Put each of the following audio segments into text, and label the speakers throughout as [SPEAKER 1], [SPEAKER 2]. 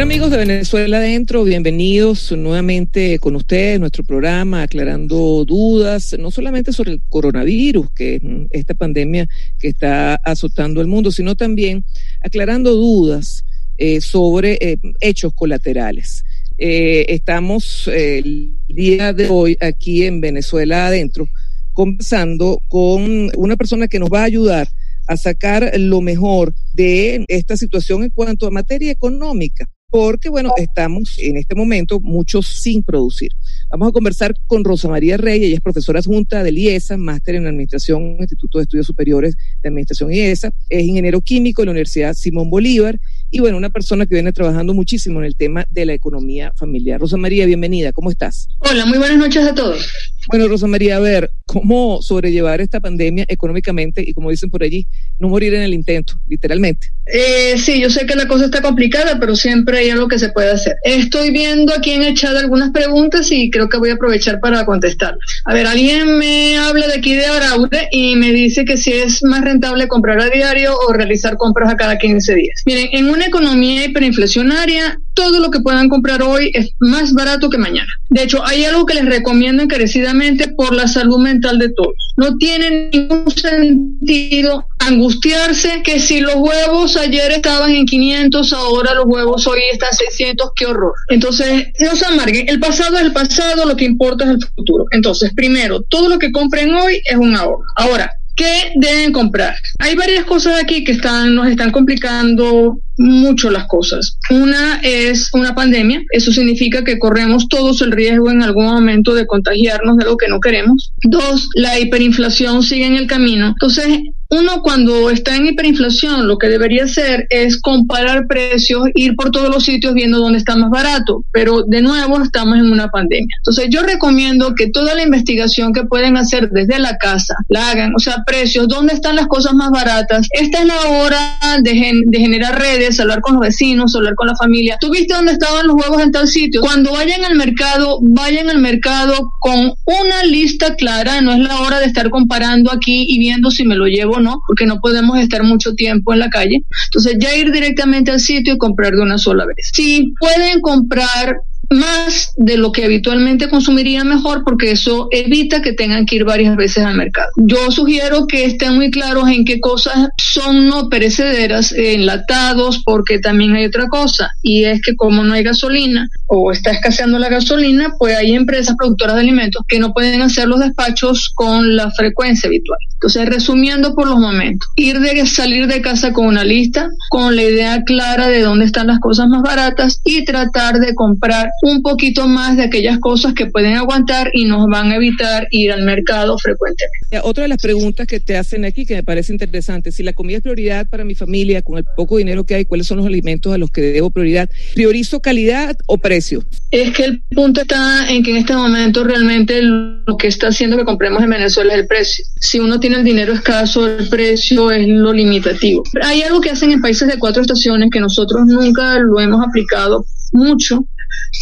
[SPEAKER 1] Bueno, amigos de Venezuela Adentro, bienvenidos nuevamente con ustedes, nuestro programa, aclarando dudas, no solamente sobre el coronavirus, que es esta pandemia que está azotando el mundo, sino también aclarando dudas eh, sobre eh, hechos colaterales. Eh, estamos el día de hoy aquí en Venezuela Adentro conversando con una persona que nos va a ayudar a sacar lo mejor de esta situación en cuanto a materia económica porque, bueno, estamos en este momento muchos sin producir. Vamos a conversar con Rosa María Rey, ella es profesora adjunta del IESA, máster en Administración, Instituto de Estudios Superiores de Administración IESA, es ingeniero químico de la Universidad Simón Bolívar y, bueno, una persona que viene trabajando muchísimo en el tema de la economía familiar. Rosa María, bienvenida, ¿cómo estás?
[SPEAKER 2] Hola, muy buenas noches a todos.
[SPEAKER 1] Bueno, Rosa María, a ver, ¿cómo sobrellevar esta pandemia económicamente y, como dicen por allí, no morir en el intento, literalmente?
[SPEAKER 2] Eh, sí, yo sé que la cosa está complicada, pero siempre hay algo que se puede hacer. Estoy viendo aquí en el chat algunas preguntas y creo que voy a aprovechar para contestar. A ver, alguien me habla de aquí de Araude y me dice que si es más rentable comprar a diario o realizar compras a cada 15 días. Miren, en una economía hiperinflacionaria, todo lo que puedan comprar hoy es más barato que mañana. De hecho, hay algo que les recomiendo encarecidamente por la salud mental de todos. No tiene ningún sentido angustiarse que si los huevos ayer estaban en 500, ahora los huevos hoy están 600, qué horror. Entonces, no se amarguen, el pasado es el pasado, lo que importa es el futuro. Entonces, primero, todo lo que compren hoy es un ahorro. Ahora, ¿Qué deben comprar? Hay varias cosas aquí que están, nos están complicando mucho las cosas. Una es una pandemia, eso significa que corremos todos el riesgo en algún momento de contagiarnos de lo que no queremos. Dos, la hiperinflación sigue en el camino. Entonces, uno cuando está en hiperinflación lo que debería hacer es comparar precios, ir por todos los sitios viendo dónde está más barato, pero de nuevo estamos en una pandemia. Entonces yo recomiendo que toda la investigación que pueden hacer desde la casa la hagan, o sea, precios, dónde están las cosas más baratas. Esta es la hora de, de generar redes, hablar con los vecinos, hablar con la familia. ¿Tú viste dónde estaban los huevos en tal sitio? Cuando vayan al mercado, vayan al mercado con una lista clara, no es la hora de estar comparando aquí y viendo si me lo llevo no, porque no podemos estar mucho tiempo en la calle. Entonces ya ir directamente al sitio y comprar de una sola vez. Si pueden comprar más de lo que habitualmente consumiría mejor porque eso evita que tengan que ir varias veces al mercado. Yo sugiero que estén muy claros en qué cosas son no perecederas, enlatados, porque también hay otra cosa y es que como no hay gasolina o está escaseando la gasolina, pues hay empresas productoras de alimentos que no pueden hacer los despachos con la frecuencia habitual. Entonces, resumiendo por los momentos, ir de salir de casa con una lista, con la idea clara de dónde están las cosas más baratas y tratar de comprar un poquito más de aquellas cosas que pueden aguantar y nos van a evitar ir al mercado frecuentemente.
[SPEAKER 1] Otra de las preguntas que te hacen aquí que me parece interesante, si la comida es prioridad para mi familia, con el poco dinero que hay, ¿cuáles son los alimentos a los que debo prioridad? ¿Priorizo calidad o precio?
[SPEAKER 2] Es que el punto está en que en este momento realmente lo que está haciendo que compremos en Venezuela es el precio. Si uno tiene el dinero escaso, el precio es lo limitativo. Hay algo que hacen en países de cuatro estaciones que nosotros nunca lo hemos aplicado mucho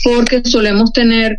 [SPEAKER 2] porque solemos tener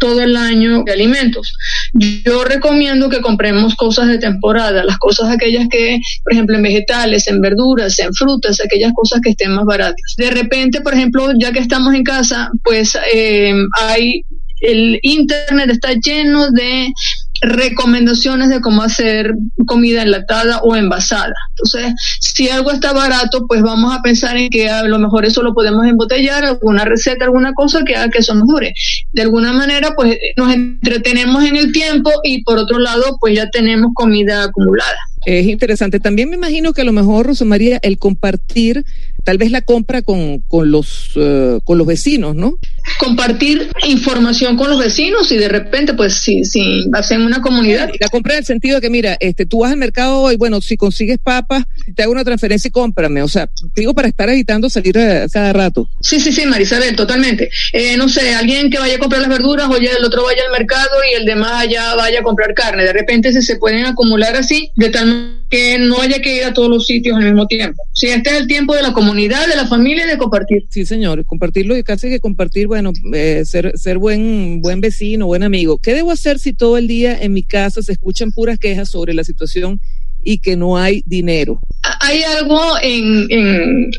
[SPEAKER 2] todo el año de alimentos. Yo recomiendo que compremos cosas de temporada, las cosas aquellas que, por ejemplo, en vegetales, en verduras, en frutas, aquellas cosas que estén más baratas. De repente, por ejemplo, ya que estamos en casa, pues eh, hay el internet está lleno de recomendaciones de cómo hacer comida enlatada o envasada. Entonces, si algo está barato, pues vamos a pensar en que a lo mejor eso lo podemos embotellar, alguna receta, alguna cosa que haga que eso nos dure. De alguna manera, pues nos entretenemos en el tiempo y por otro lado, pues ya tenemos comida acumulada.
[SPEAKER 1] Es interesante. También me imagino que a lo mejor, Rosa María, el compartir tal vez la compra con, con los, uh, con los vecinos, ¿no?
[SPEAKER 2] Compartir información con los vecinos y de repente, pues, si, si hacen una comunidad.
[SPEAKER 1] La compra en el sentido de que, mira, este, tú vas al mercado hoy, bueno, si consigues papas, te hago una transferencia y cómprame. O sea, digo para estar evitando salir a cada rato.
[SPEAKER 2] Sí, sí, sí, Marisabel, totalmente. Eh, no sé, alguien que vaya a comprar las verduras, oye, el otro vaya al mercado y el demás allá vaya a comprar carne. De repente se, se pueden acumular así, de tal que no haya que ir a todos los sitios al mismo tiempo. Sí, este es el tiempo de la comunidad, de la familia y de compartir.
[SPEAKER 1] Sí, señor, compartirlo y casi que compartir, bueno, eh, ser, ser buen, buen vecino, buen amigo. ¿Qué debo hacer si todo el día en mi casa se escuchan puras quejas sobre la situación y que no hay dinero?
[SPEAKER 2] Hay algo en,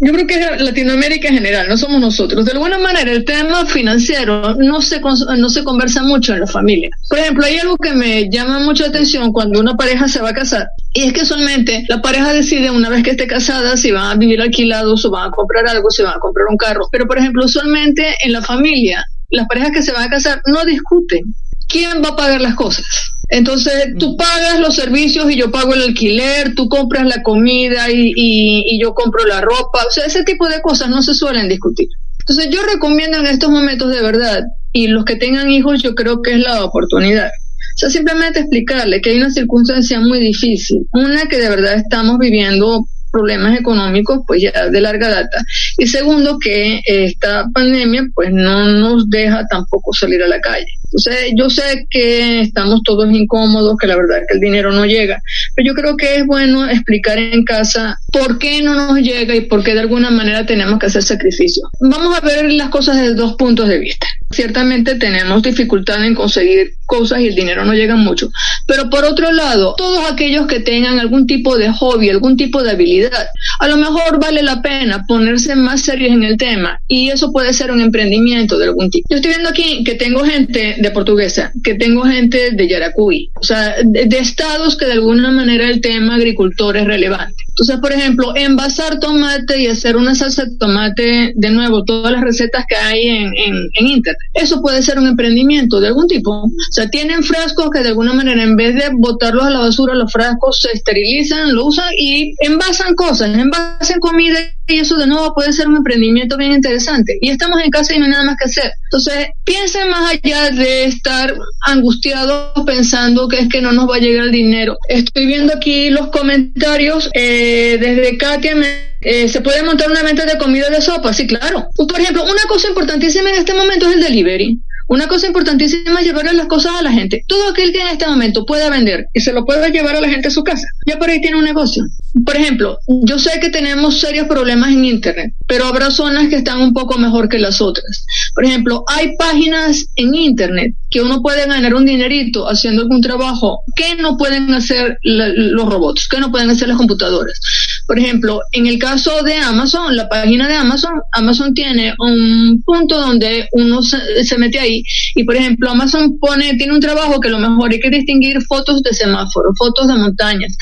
[SPEAKER 2] yo creo que es Latinoamérica en general, no somos nosotros. De alguna manera, el tema financiero no se, no se conversa mucho en la familia. Por ejemplo, hay algo que me llama mucho la atención cuando una pareja se va a casar, y es que solamente la pareja decide una vez que esté casada si van a vivir alquilados o van a comprar algo, si van a comprar un carro. Pero, por ejemplo, usualmente en la familia, las parejas que se van a casar no discuten quién va a pagar las cosas. Entonces, tú mm. pagas los servicios y yo pago el alquiler, tú compras la comida y, y, yo compro la ropa. O sea, ese tipo de cosas no se suelen discutir. Entonces, yo recomiendo en estos momentos de verdad, y los que tengan hijos, yo creo que es la oportunidad. O sea, simplemente explicarle que hay una circunstancia muy difícil, una que de verdad estamos viviendo problemas económicos pues ya de larga data y segundo que esta pandemia pues no nos deja tampoco salir a la calle entonces, yo sé que estamos todos incómodos, que la verdad es que el dinero no llega, pero yo creo que es bueno explicar en casa por qué no nos llega y por qué de alguna manera tenemos que hacer sacrificios. Vamos a ver las cosas desde dos puntos de vista. Ciertamente tenemos dificultad en conseguir cosas y el dinero no llega mucho, pero por otro lado, todos aquellos que tengan algún tipo de hobby, algún tipo de habilidad, a lo mejor vale la pena ponerse más serios en el tema y eso puede ser un emprendimiento de algún tipo. Yo estoy viendo aquí que tengo gente de portuguesa, que tengo gente de Yaracuy, o sea, de, estados que de alguna manera el tema agricultor es relevante. Entonces, por ejemplo, envasar tomate y hacer una salsa de tomate, de nuevo, todas las recetas que hay en, en, Internet, eso puede ser un emprendimiento de algún tipo. O sea, tienen frascos que de alguna manera, en vez de botarlos a la basura, los frascos se esterilizan, lo usan y envasan cosas, envasan comida y eso de nuevo puede ser un emprendimiento bien interesante. Y estamos en casa y no hay nada más que hacer. Entonces, piensen más allá de estar angustiados pensando que es que no nos va a llegar el dinero. Estoy viendo aquí los comentarios eh, desde Katia. Eh, ¿Se puede montar una venta de comida de sopa? Sí, claro. Por ejemplo, una cosa importantísima en este momento es el delivery. Una cosa importantísima es llevarle las cosas a la gente. Todo aquel que en este momento pueda vender y se lo pueda llevar a la gente a su casa, ya por ahí tiene un negocio. Por ejemplo, yo sé que tenemos serios problemas en Internet, pero habrá zonas que están un poco mejor que las otras. Por ejemplo, hay páginas en Internet que uno puede ganar un dinerito haciendo algún trabajo que no pueden hacer los robots, que no pueden hacer las computadoras. Por ejemplo, en el caso de Amazon, la página de Amazon, Amazon tiene un punto donde uno se, mete ahí y, por ejemplo, Amazon pone, tiene un trabajo que lo mejor hay que distinguir fotos de semáforos, fotos de montañas,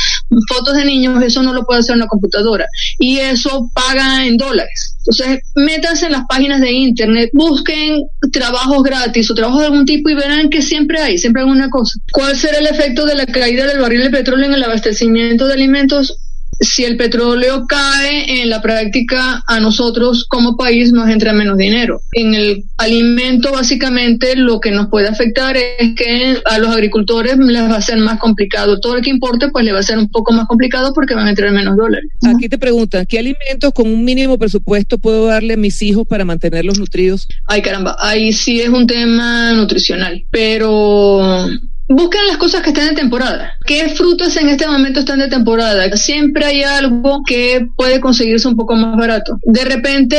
[SPEAKER 2] fotos de niños, eso no lo puede hacer una computadora y eso paga en dólares. Entonces, métanse en las páginas de internet, busquen trabajos gratis o trabajos de algún tipo y verán que siempre hay, siempre hay una cosa. ¿Cuál será el efecto de la caída del barril de petróleo en el abastecimiento de alimentos? Si el petróleo cae, en la práctica a nosotros como país nos entra menos dinero. En el alimento básicamente lo que nos puede afectar es que a los agricultores les va a ser más complicado. Todo el que importe pues le va a ser un poco más complicado porque van a entrar menos dólares.
[SPEAKER 1] Aquí te preguntan, ¿qué alimentos con un mínimo presupuesto puedo darle a mis hijos para mantenerlos nutridos?
[SPEAKER 2] Ay caramba, ahí sí es un tema nutricional, pero Busquen las cosas que están de temporada. ¿Qué frutas en este momento están de temporada? Siempre hay algo que puede conseguirse un poco más barato. De repente,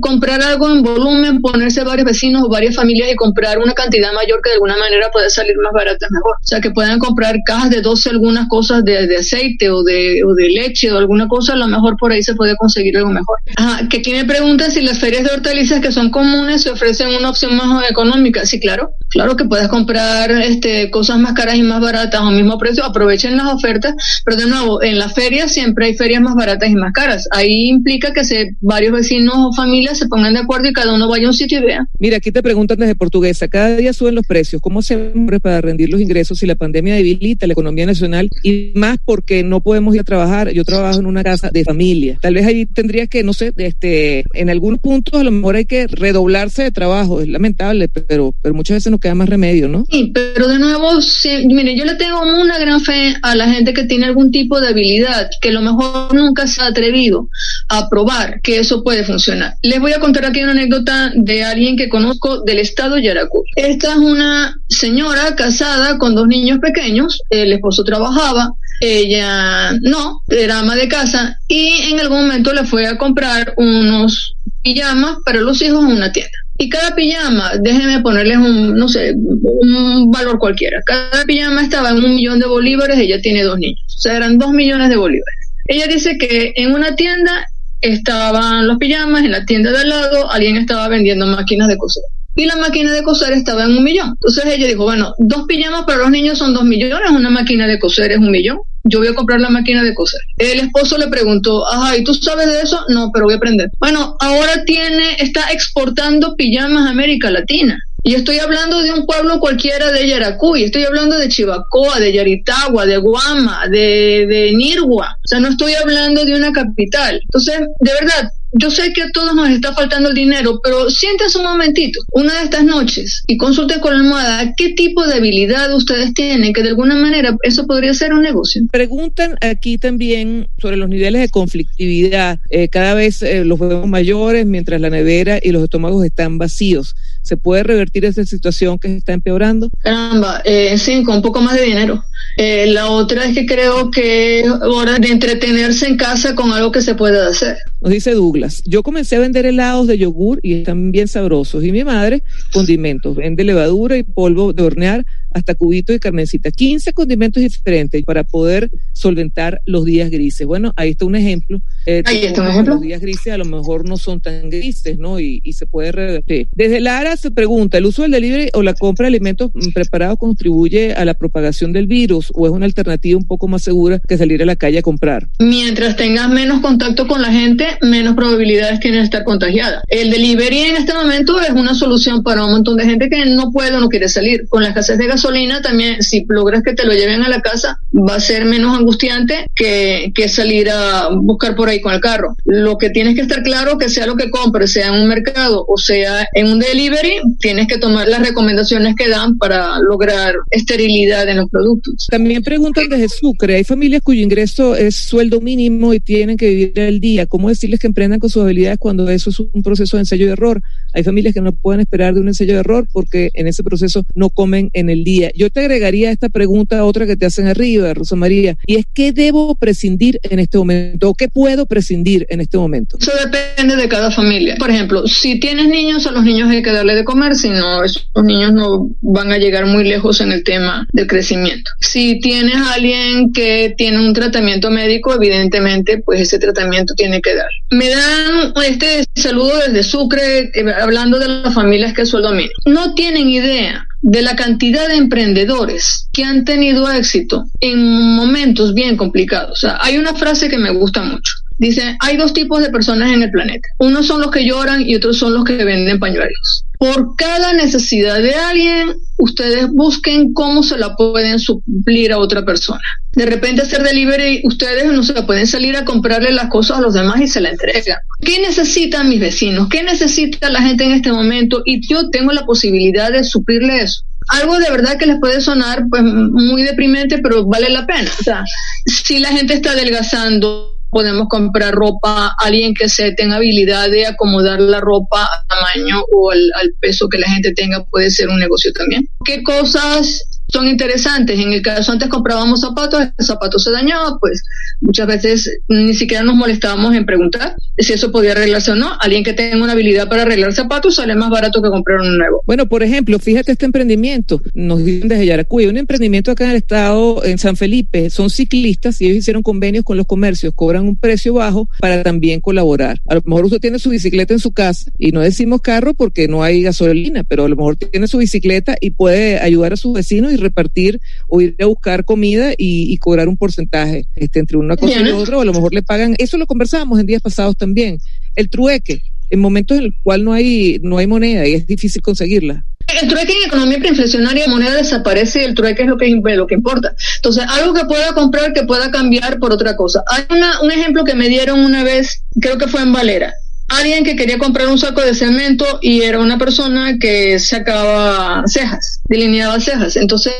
[SPEAKER 2] comprar algo en volumen, ponerse varios vecinos o varias familias y comprar una cantidad mayor que de alguna manera puede salir más barata mejor. O sea, que puedan comprar cajas de 12 algunas cosas de, aceite o de, o de leche o alguna cosa, a lo mejor por ahí se puede conseguir algo mejor. Ajá, que aquí me preguntan si las ferias de hortalizas que son comunes se ofrecen una opción más económica. Sí, claro. Claro que puedes comprar este cosas más caras y más baratas a un mismo precio, aprovechen las ofertas, pero de nuevo, en las ferias siempre hay ferias más baratas y más caras. Ahí implica que se, varios vecinos o familias se pongan de acuerdo y cada uno vaya a un sitio y vea.
[SPEAKER 1] Mira, aquí te preguntan desde Portuguesa, cada día suben los precios, ¿cómo hacemos para rendir los ingresos si la pandemia debilita la economía nacional y más porque no podemos ir a trabajar? Yo trabajo en una casa de familia. Tal vez ahí tendría que, no sé, este, en algunos puntos a lo mejor hay que redoblarse de trabajo, es lamentable, pero, pero muchas veces nos queda más remedio, ¿no?
[SPEAKER 2] Sí, pero de nuevo, sí, mire, yo le tengo una gran fe a la gente que tiene algún tipo de habilidad, que a lo mejor nunca se ha atrevido a probar que eso puede funcionar. Les voy a contar aquí una anécdota de alguien que conozco del estado de Yaracuy. Esta es una señora casada con dos niños pequeños, el esposo trabajaba, ella no, era ama de casa y en algún momento le fue a comprar unos pijamas para los hijos en una tienda. Y cada pijama, déjenme ponerles un, no sé, un valor cualquiera. Cada pijama estaba en un millón de bolívares, ella tiene dos niños. O sea, eran dos millones de bolívares. Ella dice que en una tienda estaban los pijamas, en la tienda de al lado alguien estaba vendiendo máquinas de coser. Y la máquina de coser estaba en un millón. Entonces ella dijo, bueno, dos pijamas para los niños son dos millones, una máquina de coser es un millón. Yo voy a comprar la máquina de coser. El esposo le preguntó, ajá, ¿y tú sabes de eso? No, pero voy a aprender. Bueno, ahora tiene, está exportando pijamas a América Latina. Y estoy hablando de un pueblo cualquiera de Yaracuy, estoy hablando de Chivacoa, de Yaritagua, de Guama, de, de Nirgua. O sea, no estoy hablando de una capital. Entonces, de verdad, yo sé que a todos nos está faltando el dinero, pero siéntense un momentito, una de estas noches, y consulten con la almohada qué tipo de habilidad ustedes tienen, que de alguna manera eso podría ser un negocio.
[SPEAKER 1] Preguntan aquí también sobre los niveles de conflictividad. Eh, cada vez eh, los vemos mayores mientras la nevera y los estómagos están vacíos. ¿Se puede revertir esa situación que se está empeorando?
[SPEAKER 2] Caramba, eh, sí, con un poco más de dinero. Eh, la otra es que creo que es hora de entretenerse en casa con algo que se pueda hacer.
[SPEAKER 1] Nos dice Douglas, yo comencé a vender helados de yogur y están bien sabrosos. Y mi madre, condimentos, vende levadura y polvo de hornear hasta cubitos y carmencita. 15 condimentos diferentes para poder solventar los días grises. Bueno, ahí está un ejemplo.
[SPEAKER 2] Eh, ahí está un ejemplo.
[SPEAKER 1] Los días grises a lo mejor no son tan grises, ¿no? Y, y se puede revertir. Desde Lara se pregunta, ¿el uso del delivery o la compra de alimentos preparados contribuye a la propagación del virus o es una alternativa un poco más segura que salir a la calle a comprar?
[SPEAKER 2] Mientras tengas menos contacto con la gente, menos probabilidades tienes de estar contagiada. El delivery en este momento es una solución para un montón de gente que no puede o no quiere salir. Con la escasez de gasolina también, si logras que te lo lleven a la casa, va a ser menos angustiante que, que salir a buscar por ahí con el carro. Lo que tienes que estar claro que sea lo que compres, sea en un mercado o sea en un delivery, tienes que tomar las recomendaciones que dan para lograr esterilidad en los productos.
[SPEAKER 1] También preguntan desde Sucre, hay familias cuyo ingreso es sueldo mínimo y tienen que vivir el día. ¿Cómo decirles que emprendan con sus habilidades cuando eso es un proceso de ensayo y error? Hay familias que no pueden esperar de un ensayo de error porque en ese proceso no comen en el día. Yo te agregaría esta pregunta otra que te hacen arriba, Rosa María, y es ¿qué debo prescindir en este momento o qué puedo prescindir en este momento?
[SPEAKER 2] Eso depende de cada familia. Por ejemplo, si tienes niños, a los niños hay que darle de comer, si no, esos niños no van a llegar muy lejos en el tema del crecimiento. Si tienes alguien que tiene un tratamiento médico, evidentemente, pues ese tratamiento tiene que dar. Me dan este saludo desde Sucre, eh, hablando de las familias que sueldo mínimo. No tienen idea de la cantidad de emprendedores que han tenido éxito en momentos bien complicados. Hay una frase que me gusta mucho. Dice, hay dos tipos de personas en el planeta. Unos son los que lloran y otros son los que venden pañuelos. Por cada necesidad de alguien, ustedes busquen cómo se la pueden suplir a otra persona. De repente hacer delivery, ustedes no se pueden salir a comprarle las cosas a los demás y se la entregan. ¿Qué necesitan mis vecinos? ¿Qué necesita la gente en este momento? Y yo tengo la posibilidad de suplirle eso algo de verdad que les puede sonar pues muy deprimente, pero vale la pena. O sea, si la gente está adelgazando, podemos comprar ropa, alguien que se tenga habilidad de acomodar la ropa a tamaño o al, al peso que la gente tenga puede ser un negocio también. ¿Qué cosas son interesantes. En el caso antes comprábamos zapatos, el zapato se dañaba, pues muchas veces ni siquiera nos molestábamos en preguntar si eso podía arreglarse o no. Alguien que tenga una habilidad para arreglar zapatos sale más barato que comprar uno nuevo.
[SPEAKER 1] Bueno, por ejemplo, fíjate este emprendimiento, nos dicen desde Yaracuy, un emprendimiento acá en el estado, en San Felipe, son ciclistas y ellos hicieron convenios con los comercios, cobran un precio bajo para también colaborar. A lo mejor usted tiene su bicicleta en su casa y no decimos carro porque no hay gasolina, pero a lo mejor tiene su bicicleta y puede ayudar a sus vecinos y repartir o ir a buscar comida y, cobrar un porcentaje este, entre una cosa y otra, o a lo mejor le pagan, eso lo conversábamos en días pasados también, el trueque, en momentos en el cual no hay, no hay moneda y es difícil conseguirla.
[SPEAKER 2] El trueque en economía preinflacionaria, moneda desaparece y el trueque es lo que, lo que importa. Entonces, algo que pueda comprar que pueda cambiar por otra cosa. Hay un ejemplo que me dieron una vez, creo que fue en Valera. Alguien que quería comprar un saco de cemento y era una persona que sacaba cejas, delineaba cejas. Entonces,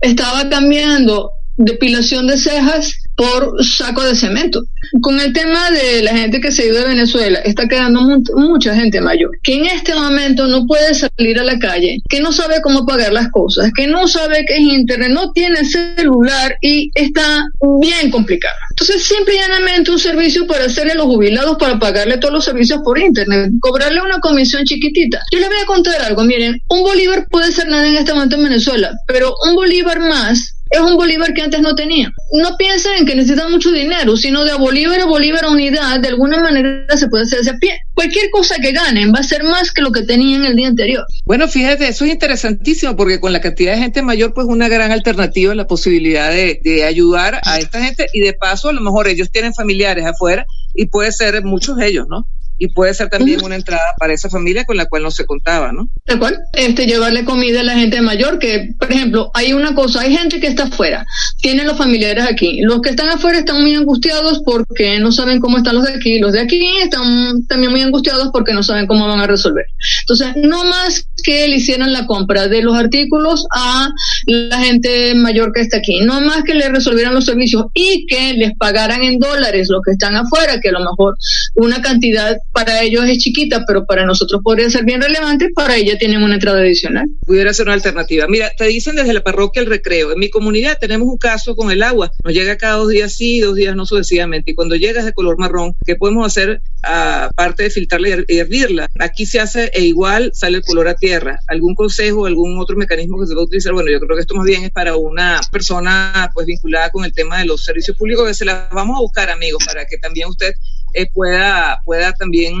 [SPEAKER 2] estaba cambiando depilación de cejas por saco de cemento. Con el tema de la gente que se ha ido de Venezuela, está quedando mucha gente mayor, que en este momento no puede salir a la calle, que no sabe cómo pagar las cosas, que no sabe qué es internet, no tiene celular y está bien complicado. Entonces, simple y llanamente un servicio para hacerle a los jubilados para pagarle todos los servicios por internet, cobrarle una comisión chiquitita. Yo les voy a contar algo, miren, un bolívar puede ser nada en este momento en Venezuela, pero un bolívar más es un Bolívar que antes no tenía. No piensen en que necesitan mucho dinero, sino de Bolívar a Bolívar a unidad, de alguna manera se puede hacer ese pie. Cualquier cosa que ganen va a ser más que lo que tenían el día anterior.
[SPEAKER 1] Bueno, fíjate, eso es interesantísimo porque con la cantidad de gente mayor, pues una gran alternativa es la posibilidad de, de ayudar a esta gente y de paso a lo mejor ellos tienen familiares afuera y puede ser muchos de ellos, ¿no? Y puede ser también una entrada para esa familia con la cual no se contaba, ¿no?
[SPEAKER 2] ¿De cual? Este, llevarle comida a la gente mayor, que, por ejemplo, hay una cosa, hay gente que está afuera, tienen los familiares aquí. Los que están afuera están muy angustiados porque no saben cómo están los de aquí. Los de aquí están también muy angustiados porque no saben cómo van a resolver. Entonces, no más que le hicieran la compra de los artículos a la gente mayor que está aquí, no más que le resolvieran los servicios y que les pagaran en dólares los que están afuera, que a lo mejor una cantidad para ellos es chiquita, pero para nosotros podría ser bien relevante, para ella tienen una entrada adicional.
[SPEAKER 1] Pudiera ser una alternativa. Mira, te dicen desde la parroquia el recreo. En mi comunidad tenemos un caso con el agua. Nos llega cada dos días sí, dos días no sucesivamente. Y cuando llega es de color marrón, ¿qué podemos hacer aparte de filtrarla y hervirla? Aquí se hace e igual sale el color a tierra. ¿Algún consejo, algún otro mecanismo que se va a utilizar? Bueno, yo creo que esto más bien es para una persona pues vinculada con el tema de los servicios públicos que se las vamos a buscar, amigos, para que también usted eh, pueda, pueda también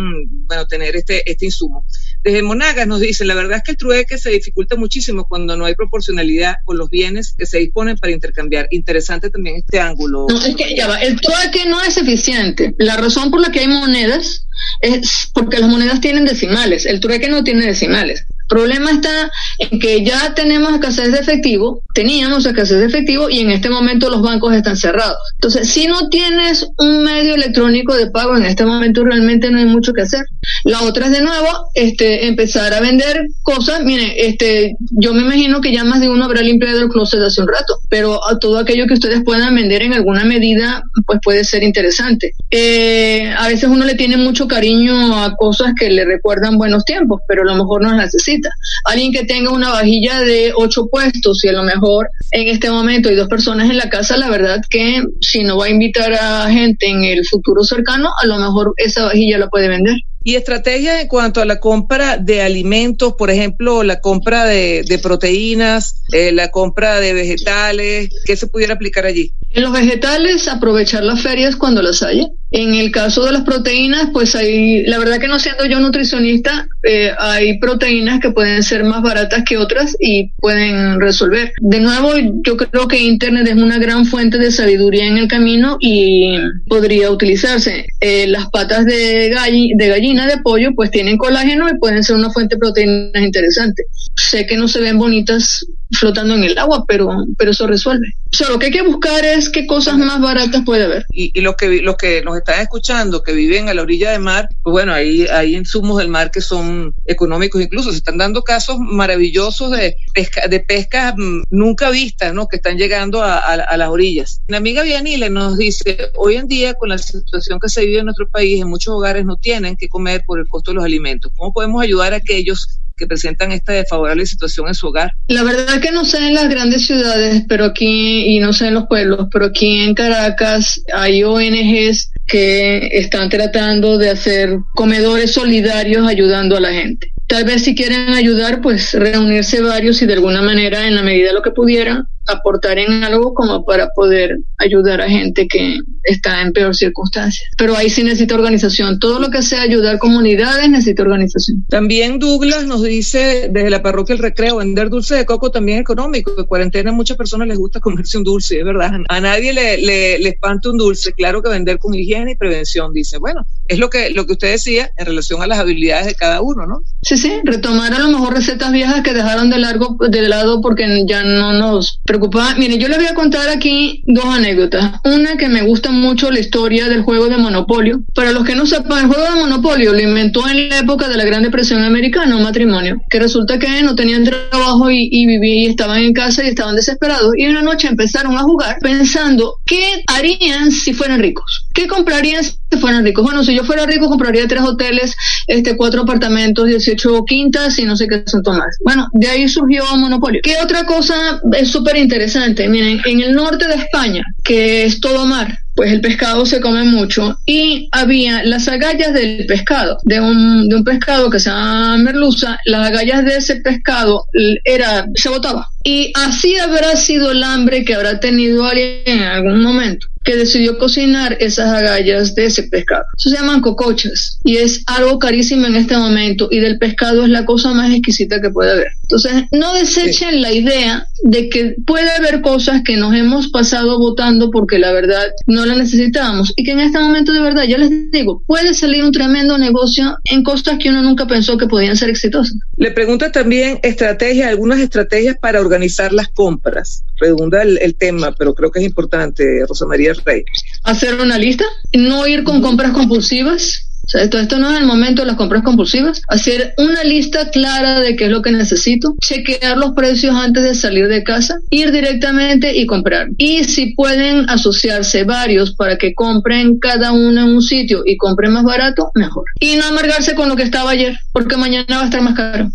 [SPEAKER 1] bueno, tener este, este insumo. Desde Monagas nos dicen, la verdad es que el trueque se dificulta muchísimo cuando no hay proporcionalidad con los bienes que se disponen para intercambiar. Interesante también este ángulo.
[SPEAKER 2] No, es que ya va, el trueque no es eficiente. La razón por la que hay monedas es porque las monedas tienen decimales, el trueque no tiene decimales. Problema está en que ya tenemos escasez de efectivo, teníamos escasez de efectivo y en este momento los bancos están cerrados. Entonces, si no tienes un medio electrónico de pago en este momento realmente no hay mucho que hacer. La otra es de nuevo este empezar a vender cosas. Mire, este yo me imagino que ya más de uno habrá limpiado el closet hace un rato, pero a todo aquello que ustedes puedan vender en alguna medida pues puede ser interesante. Eh, a veces uno le tiene mucho cariño a cosas que le recuerdan buenos tiempos, pero a lo mejor no las necesita. Alguien que tenga una vajilla de ocho puestos y a lo mejor en este momento hay dos personas en la casa, la verdad que si no va a invitar a gente en el futuro cercano, a lo mejor esa vajilla la puede vender.
[SPEAKER 1] Y estrategias en cuanto a la compra de alimentos, por ejemplo, la compra de, proteínas, eh, la compra de vegetales, ¿qué se pudiera aplicar allí?
[SPEAKER 2] En los vegetales, aprovechar las ferias cuando las haya. En el caso de las proteínas, pues hay, la verdad que no siendo yo nutricionista, eh, hay proteínas que pueden ser más baratas que otras y pueden resolver. De nuevo, yo creo que Internet es una gran fuente de sabiduría en el camino y podría utilizarse. Eh, las patas de, de gallina, de pollo, pues tienen colágeno y pueden ser una fuente de proteínas interesante. Sé que no se ven bonitas flotando en el agua, pero, pero eso resuelve. O sea, lo que hay que buscar es qué cosas más baratas puede haber.
[SPEAKER 1] Y, los que los que nos están escuchando, que viven a la orilla del mar, pues bueno, hay, hay insumos del mar que son económicos, incluso se están dando casos maravillosos de pesca, de pesca mm, nunca vistas, ¿no? Que están llegando a, a, las orillas. Mi amiga Vianile nos dice, hoy en día con la situación que se vive en nuestro país, en muchos hogares no tienen que comer por el costo de los alimentos. ¿Cómo podemos ayudar a aquellos que presentan esta desfavorable situación en su hogar?
[SPEAKER 2] La verdad que no sé en las grandes ciudades, pero aquí, y no sé en los pueblos, pero aquí en Caracas hay ONGs que están tratando de hacer comedores solidarios ayudando a la gente. Tal vez si quieren ayudar, pues reunirse varios y de alguna manera, en la medida de lo que pudieran, aportar en algo como para poder ayudar a gente que, está en peor circunstancia. Pero ahí sí necesita organización. Todo lo que sea ayudar comunidades necesita organización.
[SPEAKER 1] También Douglas nos dice desde la parroquia El Recreo, vender dulce de coco también es económico. En cuarentena a muchas personas les gusta comerse un dulce, es verdad. A nadie le, le, le espanta un dulce. Claro que vender con higiene y prevención, dice. Bueno, es lo que, lo que usted decía en relación a las habilidades de cada uno, ¿no?
[SPEAKER 2] Sí, sí, retomar a lo mejor recetas viejas que dejaron de largo de lado porque ya no nos preocupaba. Mire, yo le voy a contar aquí dos anécdotas. Una que me gusta mucho la historia del juego de Monopolio. Para los que no sepan, el juego de Monopolio lo inventó en la época de la Gran Depresión Americana, un matrimonio, que resulta que no tenían trabajo y, y vivían y estaban en casa y estaban desesperados. Y una noche empezaron a jugar pensando qué harían si fueran ricos. ¿Qué comprarían si fueran ricos? Bueno, si yo fuera rico, compraría tres hoteles, este, cuatro apartamentos, 18 quintas y no sé qué son más. Bueno, de ahí surgió Monopolio. ¿Qué otra cosa es súper interesante? Miren, en el norte de España, que es todo mar, pues el pescado se come mucho y había las agallas del pescado, de un, de un pescado que se llama merluza, las agallas de ese pescado era, se botaba. Y así habrá sido el hambre que habrá tenido alguien en algún momento que decidió cocinar esas agallas de ese pescado. Eso se llaman cocochas y es algo carísimo en este momento y del pescado es la cosa más exquisita que puede haber. Entonces, no desechen la idea de que puede haber cosas que nos hemos pasado votando porque la verdad no la necesitábamos y que en este momento de verdad, yo les digo, puede salir un tremendo negocio en cosas que uno nunca pensó que podían ser exitosas.
[SPEAKER 1] Le pregunta también estrategias, algunas estrategias para organizar las compras. Redunda el, el tema, pero creo que es importante, Rosa María Rey.
[SPEAKER 2] Hacer una lista, no ir con compras compulsivas, o esto, esto no es el momento de las compras compulsivas. Hacer una lista clara de qué es lo que necesito, chequear los precios antes de salir de casa, ir directamente y comprar. Y si pueden asociarse varios para que compren cada uno en un sitio y compren más barato, mejor. Y no amargarse con lo que estaba ayer, porque mañana va a estar más caro.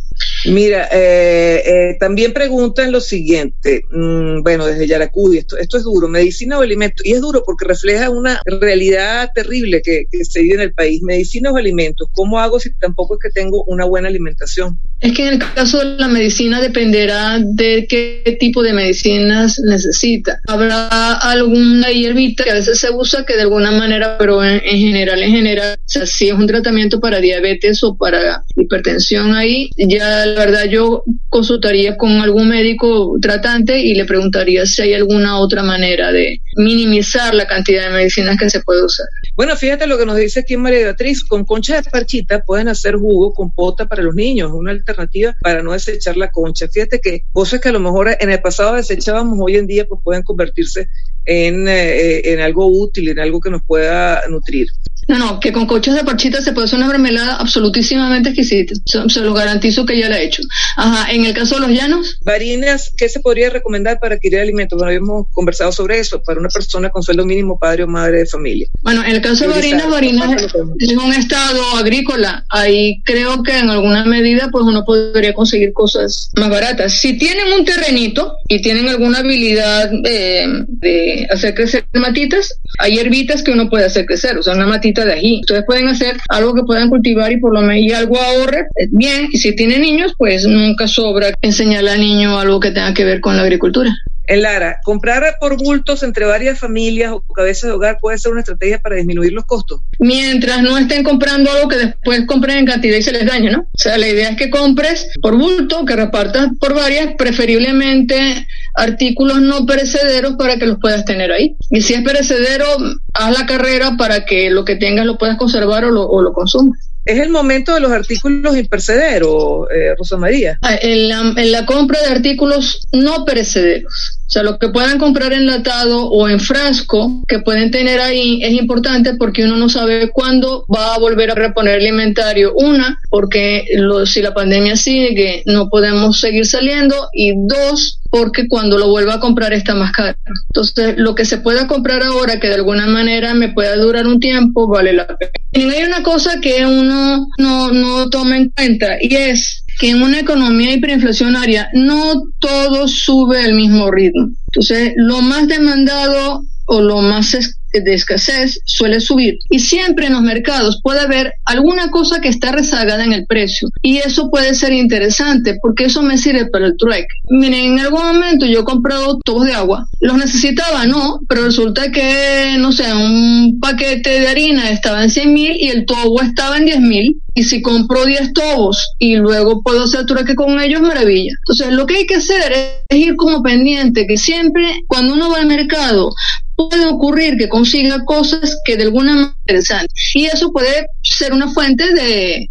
[SPEAKER 1] Mira, eh, eh, también preguntan lo siguiente, mm, bueno, desde Yaracuy, esto, esto es duro, medicina o alimentos, y es duro porque refleja una realidad terrible que, que se vive en el país, medicina o alimentos, ¿cómo hago si tampoco es que tengo una buena alimentación?
[SPEAKER 2] Es que en el caso de la medicina dependerá de qué tipo de medicinas necesita. Habrá alguna hierbita que a veces se usa que de alguna manera, pero en, en general, en general, si es un tratamiento para diabetes o para hipertensión ahí, ya la verdad yo consultaría con algún médico tratante y le preguntaría si hay alguna otra manera de minimizar la cantidad de medicinas que se puede usar.
[SPEAKER 1] Bueno, fíjate lo que nos dice aquí María Beatriz, con concha de parchita pueden hacer jugo con pota para los niños, una alternativa para no desechar la concha. Fíjate que cosas que a lo mejor en el pasado desechábamos, hoy en día pues pueden convertirse en, eh, en algo útil, en algo que nos pueda nutrir.
[SPEAKER 2] No, no, que con conchas de parchita se puede hacer una mermelada absolutísimamente exquisita. Se, se lo garantizo que ya la he hecho. Ajá, en el caso de los llanos.
[SPEAKER 1] Varinas, ¿qué se podría recomendar para adquirir alimentos? Bueno, habíamos conversado sobre eso, para una persona con sueldo mínimo, padre o madre de familia.
[SPEAKER 2] Bueno, en el caso de Varinas, Varinas es un estado agrícola. Ahí creo que en alguna medida pues uno podría conseguir cosas más baratas. Si tienen un terrenito y tienen alguna habilidad de, de hacer crecer matitas, hay hierbitas que uno puede hacer crecer, o sea, una matita de ají. Ustedes pueden hacer algo que puedan cultivar y por lo menos algo ahorre, bien. Y si tienen niños, pues nunca sobra enseñarle al niño algo que tenga que ver con la agricultura.
[SPEAKER 1] En Lara, comprar por bultos entre varias familias o cabezas de hogar puede ser una estrategia para disminuir los costos.
[SPEAKER 2] Mientras no estén comprando algo que después compren en cantidad y se les dañe, ¿no? O sea, la idea es que compres por bulto, que repartas por varias, preferiblemente artículos no perecederos para que los puedas tener ahí. Y si es perecedero, haz la carrera para que lo que tengas lo puedas conservar o lo, o lo consumas.
[SPEAKER 1] Es el momento de los artículos imperecederos, eh, Rosa María.
[SPEAKER 2] En la, en la compra de artículos no perecederos. O sea, lo que puedan comprar enlatado o en frasco que pueden tener ahí es importante porque uno no sabe cuándo va a volver a reponer el inventario. Una, porque lo, si la pandemia sigue, no podemos seguir saliendo. Y dos, porque cuando lo vuelva a comprar está más caro. Entonces, lo que se pueda comprar ahora que de alguna manera me pueda durar un tiempo, vale la pena. Y hay una cosa que uno no, no toma en cuenta y es que en una economía hiperinflacionaria no todo sube al mismo ritmo. Entonces, lo más demandado o lo más de escasez suele subir. Y siempre en los mercados puede haber alguna cosa que está rezagada en el precio. Y eso puede ser interesante porque eso me sirve para el trueque. Miren, en algún momento yo he comprado tubos de agua, los necesitaba, no, pero resulta que, no sé, un paquete de harina estaba en 100 mil y el tubo estaba en 10 mil y si compro 10 tobos y luego puedo hacer trueque con ellos, maravilla. Entonces, lo que hay que hacer es ir como pendiente, que siempre cuando uno va al mercado puede ocurrir que consiga cosas que de alguna manera interesantes y eso puede ser una fuente de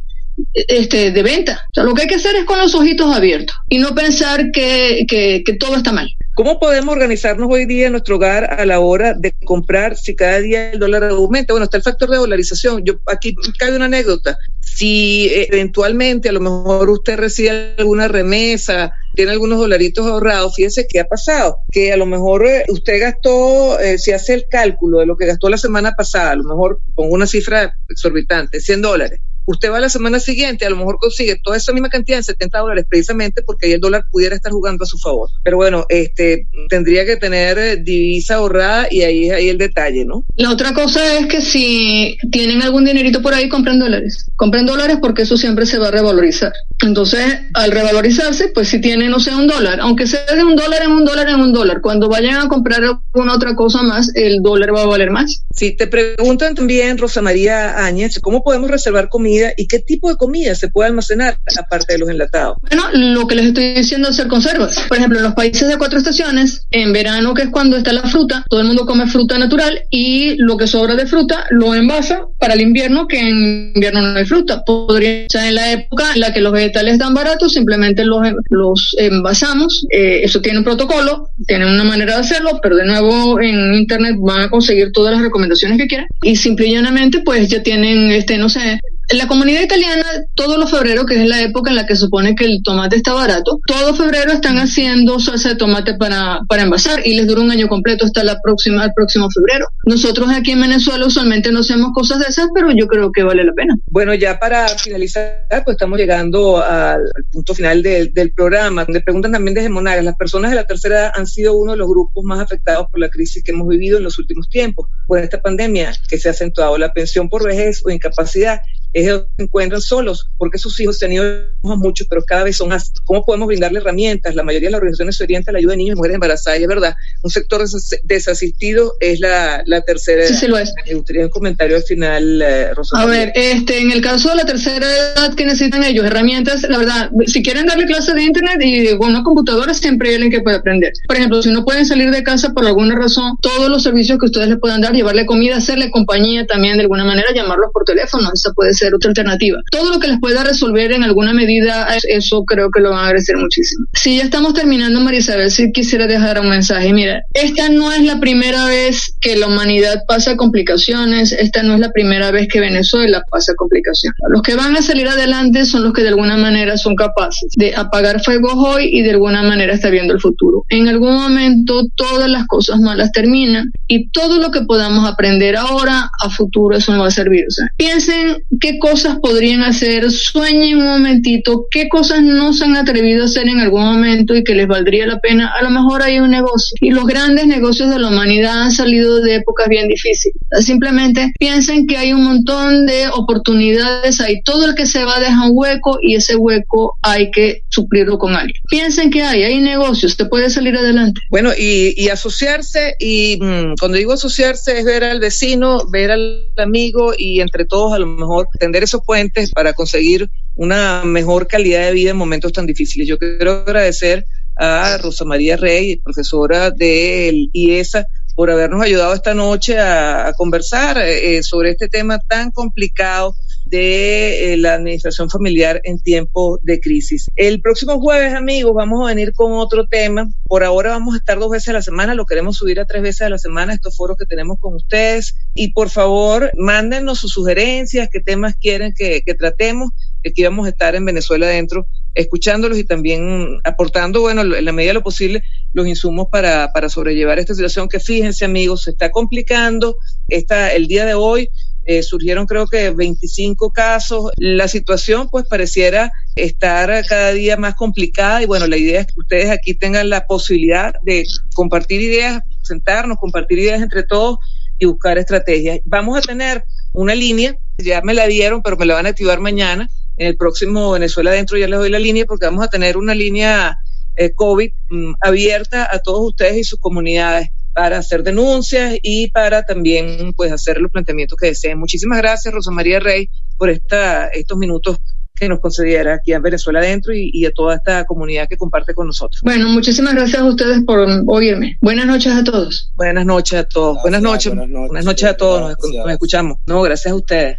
[SPEAKER 2] este, de venta. O sea, lo que hay que hacer es con los ojitos abiertos y no pensar que, que todo está mal.
[SPEAKER 1] ¿Cómo podemos organizarnos hoy día en nuestro hogar a la hora de comprar si cada día el dólar aumenta? Bueno, está el factor de dolarización. Yo aquí cabe una anécdota. Si eventualmente a lo mejor usted recibe alguna remesa, tiene algunos dolaritos ahorrados, fíjese qué ha pasado, que a lo mejor eh, usted gastó, eh, si hace el cálculo de lo que gastó la semana pasada, a lo mejor pongo una cifra exorbitante, 100 dólares Usted va la semana siguiente, a lo mejor consigue toda esa misma cantidad en 70 dólares, precisamente porque ahí el dólar pudiera estar jugando a su favor. Pero bueno, este tendría que tener eh, divisa ahorrada y ahí es ahí el detalle, ¿no?
[SPEAKER 2] La otra cosa es que si tienen algún dinerito por ahí, compren dólares. Compren dólares porque eso siempre se va a revalorizar. Entonces, al revalorizarse, pues si tienen, no sé, un dólar, aunque sea de un dólar en un dólar en un dólar, cuando vayan a comprar alguna otra cosa más, el dólar va a valer más.
[SPEAKER 1] Sí, te preguntan también, Rosa María Áñez, ¿cómo podemos reservar comida? y qué tipo de comida se puede almacenar aparte de los enlatados.
[SPEAKER 2] Bueno, lo que les estoy diciendo es hacer conservas. Por ejemplo, en los países de cuatro estaciones, en verano, que es cuando está la fruta, todo el mundo come fruta natural y lo que sobra de fruta lo envasa para el invierno, que en invierno no hay fruta. Podría ser en la época en la que los vegetales están baratos, simplemente los, los envasamos. Eh, eso tiene un protocolo, tiene una manera de hacerlo, pero de nuevo en internet van a conseguir todas las recomendaciones que quieran y simple y llanamente pues ya tienen, este, no sé, la comunidad italiana, todos los febreros, que es la época en la que supone que el tomate está barato, todo febrero están haciendo salsa de tomate para, para envasar y les dura un año completo hasta la próxima, el próximo febrero. Nosotros aquí en Venezuela usualmente no hacemos cosas de esas, pero yo creo que vale la pena.
[SPEAKER 1] Bueno, ya para finalizar, pues estamos llegando al, punto final del, programa. Me preguntan también desde Monagas, las personas de la tercera edad han sido uno de los grupos más afectados por la crisis que hemos vivido en los últimos tiempos, por esta pandemia que se ha acentuado la pensión por vejez o incapacidad ellos se encuentran solos porque sus hijos han ido muchos, pero cada vez son más. ¿Cómo podemos brindarle herramientas? La mayoría de las organizaciones se orientan a la ayuda de niños y mujeres embarazadas, y es verdad, un sector desasistido es la, la tercera edad.
[SPEAKER 2] Sí, sí lo es.
[SPEAKER 1] Me gustaría un comentario al final, eh,
[SPEAKER 2] A ver, este, en el caso de la tercera edad, que necesitan ellos? Herramientas, la verdad, si quieren darle clases de internet y una computadora, siempre hay alguien que puede aprender. Por ejemplo, si no pueden salir de casa por alguna razón, todos los servicios que ustedes le puedan dar, llevarle comida, hacerle compañía también de alguna manera, llamarlos por teléfono, eso puede ser otra alternativa. Todo lo que les pueda resolver en alguna medida, eso creo que lo van a agradecer muchísimo. Si ya estamos terminando, María Isabel, si quisiera dejar un mensaje. Mira, esta no es la primera vez que la humanidad pasa complicaciones, esta no es la primera vez que Venezuela pasa complicaciones. Los que van a salir adelante son los que de alguna manera son capaces de apagar fuegos hoy y de alguna manera estar viendo el futuro. En algún momento todas las cosas malas terminan y todo lo que podamos aprender ahora a futuro eso nos va a servir. O sea, piensen qué cosas podrían hacer, sueñen un momentito, qué cosas no se han atrevido a hacer en algún momento y que les valdría la pena. A lo mejor hay un negocio. Y los grandes negocios de la humanidad han salido de épocas bien difíciles. Simplemente piensen que hay un montón de oportunidades ahí. Todo el que se va deja un hueco y ese hueco hay que suplirlo con alguien. Piensen que hay, hay negocios, te puede salir adelante.
[SPEAKER 1] Bueno, y, asociarse, y mm, cuando digo asociarse es ver al vecino, ver al amigo y entre todos a lo mejor tender esos puentes para conseguir una mejor calidad de vida en momentos tan difíciles. Yo quiero agradecer a Rosa María Rey, profesora del IESA, por habernos ayudado esta noche a, conversar eh, sobre este tema tan complicado de eh, la administración familiar en tiempo de crisis. El próximo jueves, amigos, vamos a venir con otro tema. Por ahora vamos a estar dos veces a la semana, lo queremos subir a tres veces a la semana, estos foros que tenemos con ustedes. Y por favor, mándenos sus sugerencias, qué temas quieren que, tratemos. Aquí vamos a estar en Venezuela adentro escuchándolos y también aportando, bueno, en la medida de lo posible, los insumos para, para sobrellevar esta situación que fíjense amigos, se está complicando. Esta, el día de hoy eh, surgieron creo que 25 casos. La situación pues pareciera estar cada día más complicada y bueno, la idea es que ustedes aquí tengan la posibilidad de compartir ideas, sentarnos, compartir ideas entre todos y buscar estrategias. Vamos a tener una línea, ya me la dieron, pero me la van a activar mañana. En el próximo Venezuela Adentro ya les doy la línea porque vamos a tener una línea eh, COVID mm, abierta a todos ustedes y sus comunidades para hacer denuncias y para también pues hacer los planteamientos que deseen. Muchísimas gracias, Rosa María Rey, por esta, estos minutos que nos concediera aquí en Venezuela Adentro y, a toda esta comunidad que comparte con nosotros.
[SPEAKER 2] Bueno, muchísimas gracias a ustedes por oírme. Buenas noches a todos.
[SPEAKER 1] Buenas noches a todos. buenas, noches. buenas noches. a todos. Nos, escuchamos. No, gracias a ustedes.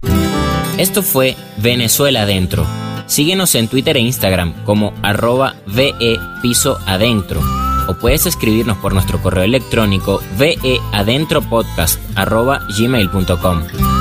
[SPEAKER 3] Esto fue Venezuela Adentro. Síguenos en Twitter e Instagram como arroba VE Piso Adentro o puedes escribirnos por nuestro correo electrónico veadentropodcast arroba gmail.com.